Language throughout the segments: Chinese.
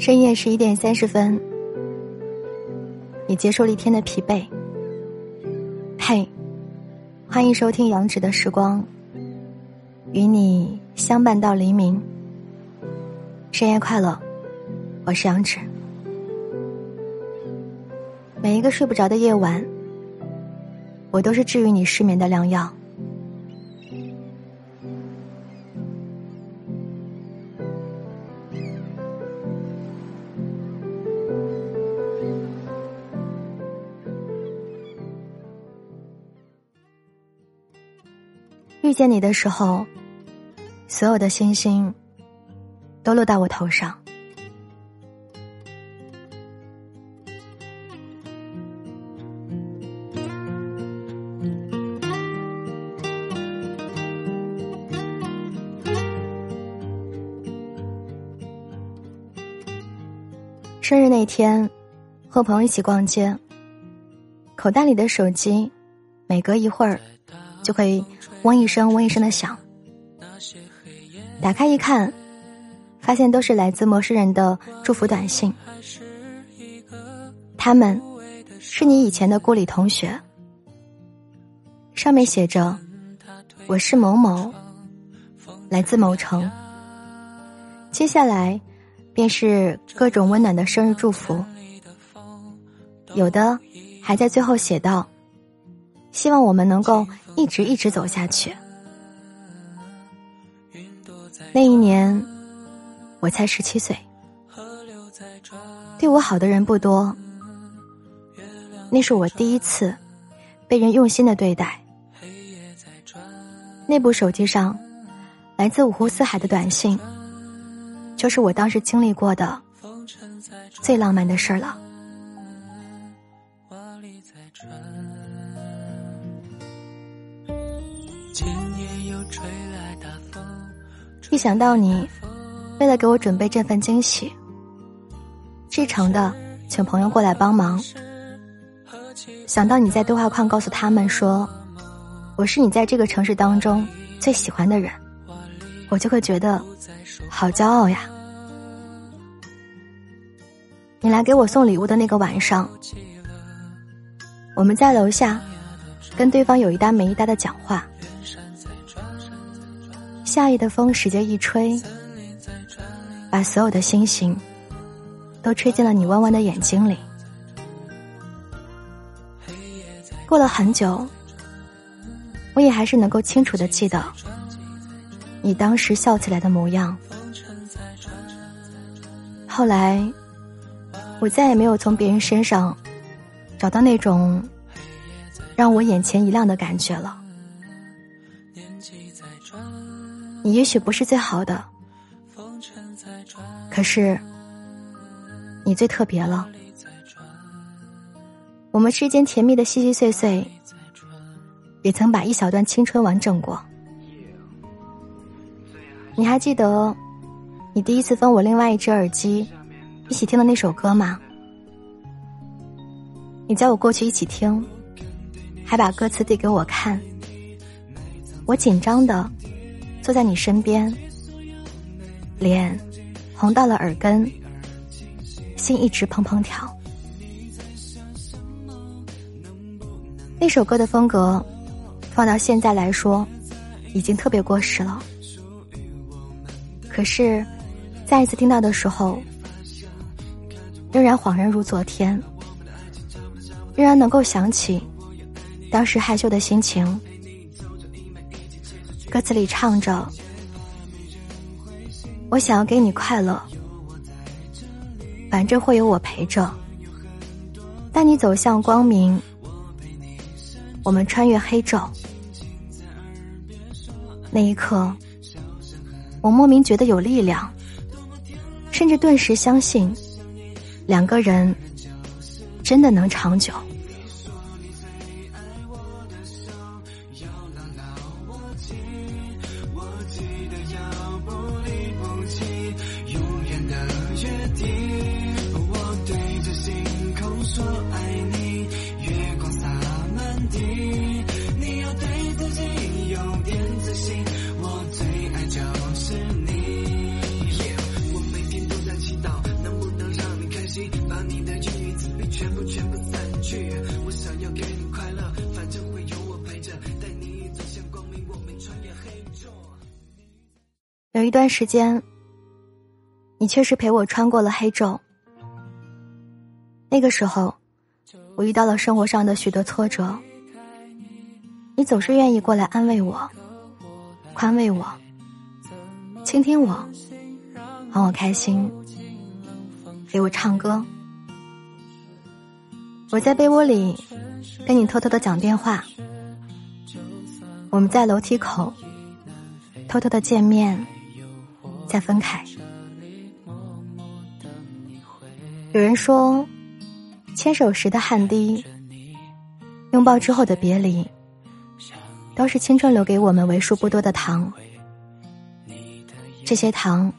深夜十一点三十分，你接受了一天的疲惫。嘿，欢迎收听杨芷的时光，与你相伴到黎明。深夜快乐，我是杨芷。每一个睡不着的夜晚，我都是治愈你失眠的良药。遇见你的时候，所有的星星都落到我头上。生日那天，和朋友一起逛街，口袋里的手机每隔一会儿就会。嗡一声，嗡一声的响。打开一看，发现都是来自陌生人的祝福短信。他们是你以前的故里同学，上面写着：“我是某某，来自某城。”接下来便是各种温暖的生日祝福，有的还在最后写道。希望我们能够一直一直走下去。那一年，我才十七岁，对我好的人不多。那是我第一次被人用心的对待。那部手机上来自五湖四海的短信，就是我当时经历过的最浪漫的事儿了。一想到你，为了给我准备这份惊喜，至诚的请朋友过来帮忙。想到你在对话框告诉他们说，我是你在这个城市当中最喜欢的人，我就会觉得好骄傲呀。你来给我送礼物的那个晚上，我们在楼下跟对方有一搭没一搭的讲话。夏夜的风使劲一吹，把所有的星星都吹进了你弯弯的眼睛里。过了很久，我也还是能够清楚的记得你当时笑起来的模样。后来，我再也没有从别人身上找到那种让我眼前一亮的感觉了。你也许不是最好的，可是你最特别了。我们之间甜蜜的细细碎碎，也曾把一小段青春完整过。你还记得你第一次分我另外一只耳机，一起听的那首歌吗？你叫我过去一起听，还把歌词递给我看，我紧张的。坐在你身边，脸红到了耳根，心一直砰砰跳。那首歌的风格，放到现在来说，已经特别过时了。可是，再一次听到的时候，仍然恍然如昨天，仍然能够想起当时害羞的心情。歌词里唱着：“我想要给你快乐，反正会有我陪着。带你走向光明，我们穿越黑昼。那一刻，我莫名觉得有力量，甚至顿时相信，两个人真的能长久。”把你的旧日子全部全部散去。我想要给你快乐反正会有我陪着带你走向光明我们穿越黑昼有一段时间你确实陪我穿过了黑昼。那个时候我遇到了生活上的许多挫折。你总是愿意过来安慰我宽慰我倾听我哄我开心。给我唱歌。我在被窝里跟你偷偷的讲电话，我们在楼梯口偷偷的见面，再分开。有人说，牵手时的汗滴，拥抱之后的别离，都是青春留给我们为数不多的糖。这些糖，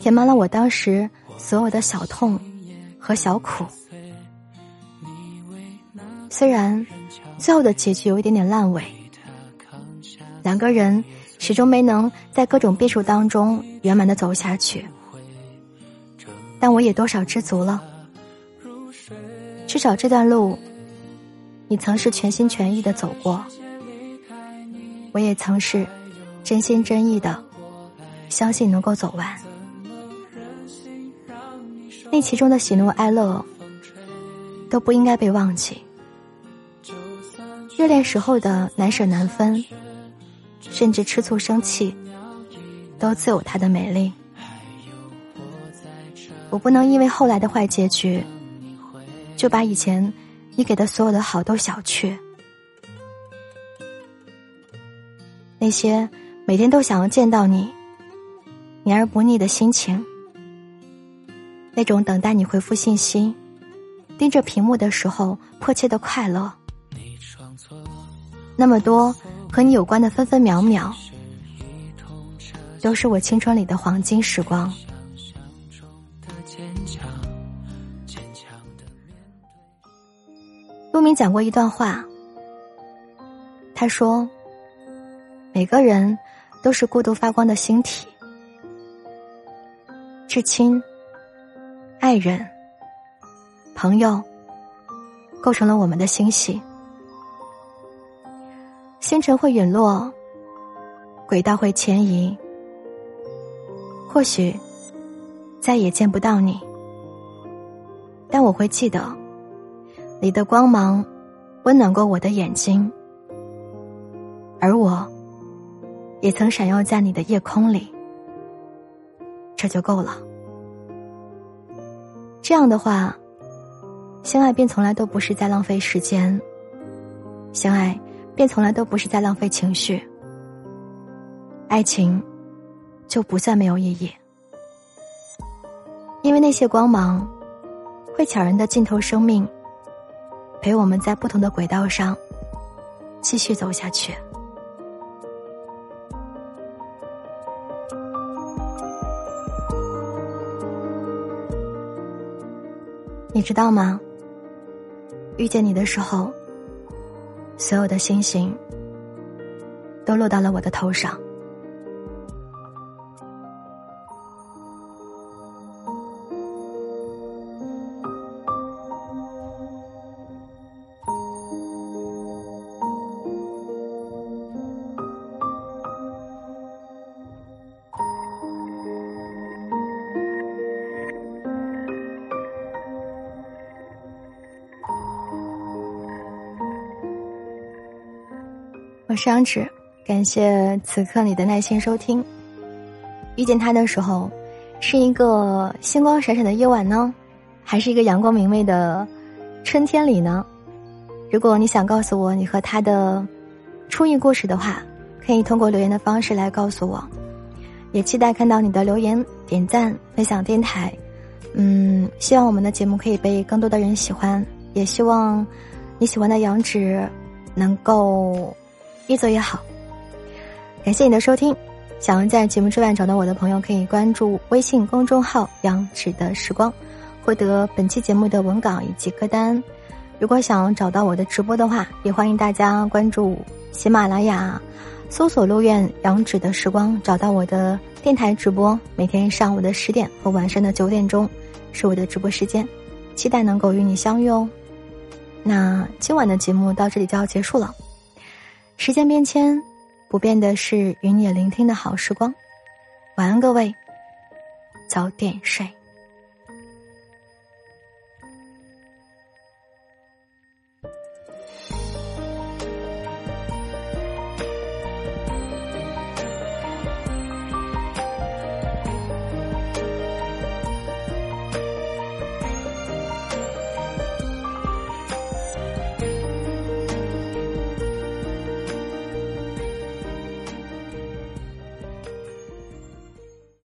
填满了我当时所有的小痛和小苦。虽然最后的结局有一点点烂尾，两个人始终没能在各种变数当中圆满的走下去，但我也多少知足了。至少这段路，你曾是全心全意的走过，我也曾是真心真意的相信能够走完。那其中的喜怒哀乐，都不应该被忘记。热恋时候的难舍难分，甚至吃醋生气，都自有它的美丽。我不能因为后来的坏结局，就把以前你给的所有的好都小觑。那些每天都想要见到你、黏而不腻的心情，那种等待你回复信息、盯着屏幕的时候迫切的快乐。那么多和你有关的分分秒秒，都是我青春里的黄金时光。陆明讲过一段话，他说：“每个人都是孤独发光的星体，至亲、爱人、朋友，构成了我们的星系。”星辰会陨落，轨道会迁移，或许再也见不到你，但我会记得你的光芒温暖过我的眼睛，而我也曾闪耀在你的夜空里，这就够了。这样的话，相爱便从来都不是在浪费时间，相爱。便从来都不是在浪费情绪，爱情就不算没有意义，因为那些光芒会悄然的浸透生命，陪我们在不同的轨道上继续走下去。你知道吗？遇见你的时候。所有的星星都落到了我的头上。我是杨芷，感谢此刻你的耐心收听。遇见他的时候，是一个星光闪闪的夜晚呢，还是一个阳光明媚的春天里呢？如果你想告诉我你和他的初遇故事的话，可以通过留言的方式来告诉我。也期待看到你的留言、点赞、分享电台。嗯，希望我们的节目可以被更多的人喜欢，也希望你喜欢的杨芷能够。越做越好，感谢你的收听。想要在节目之外找到我的朋友，可以关注微信公众号“杨芷的时光”，获得本期节目的文稿以及歌单。如果想找到我的直播的话，也欢迎大家关注喜马拉雅，搜索“路苑杨芷的时光”，找到我的电台直播。每天上午的十点和晚上的九点钟是我的直播时间，期待能够与你相遇哦。那今晚的节目到这里就要结束了。时间变迁，不变的是与你聆听的好时光。晚安，各位，早点睡。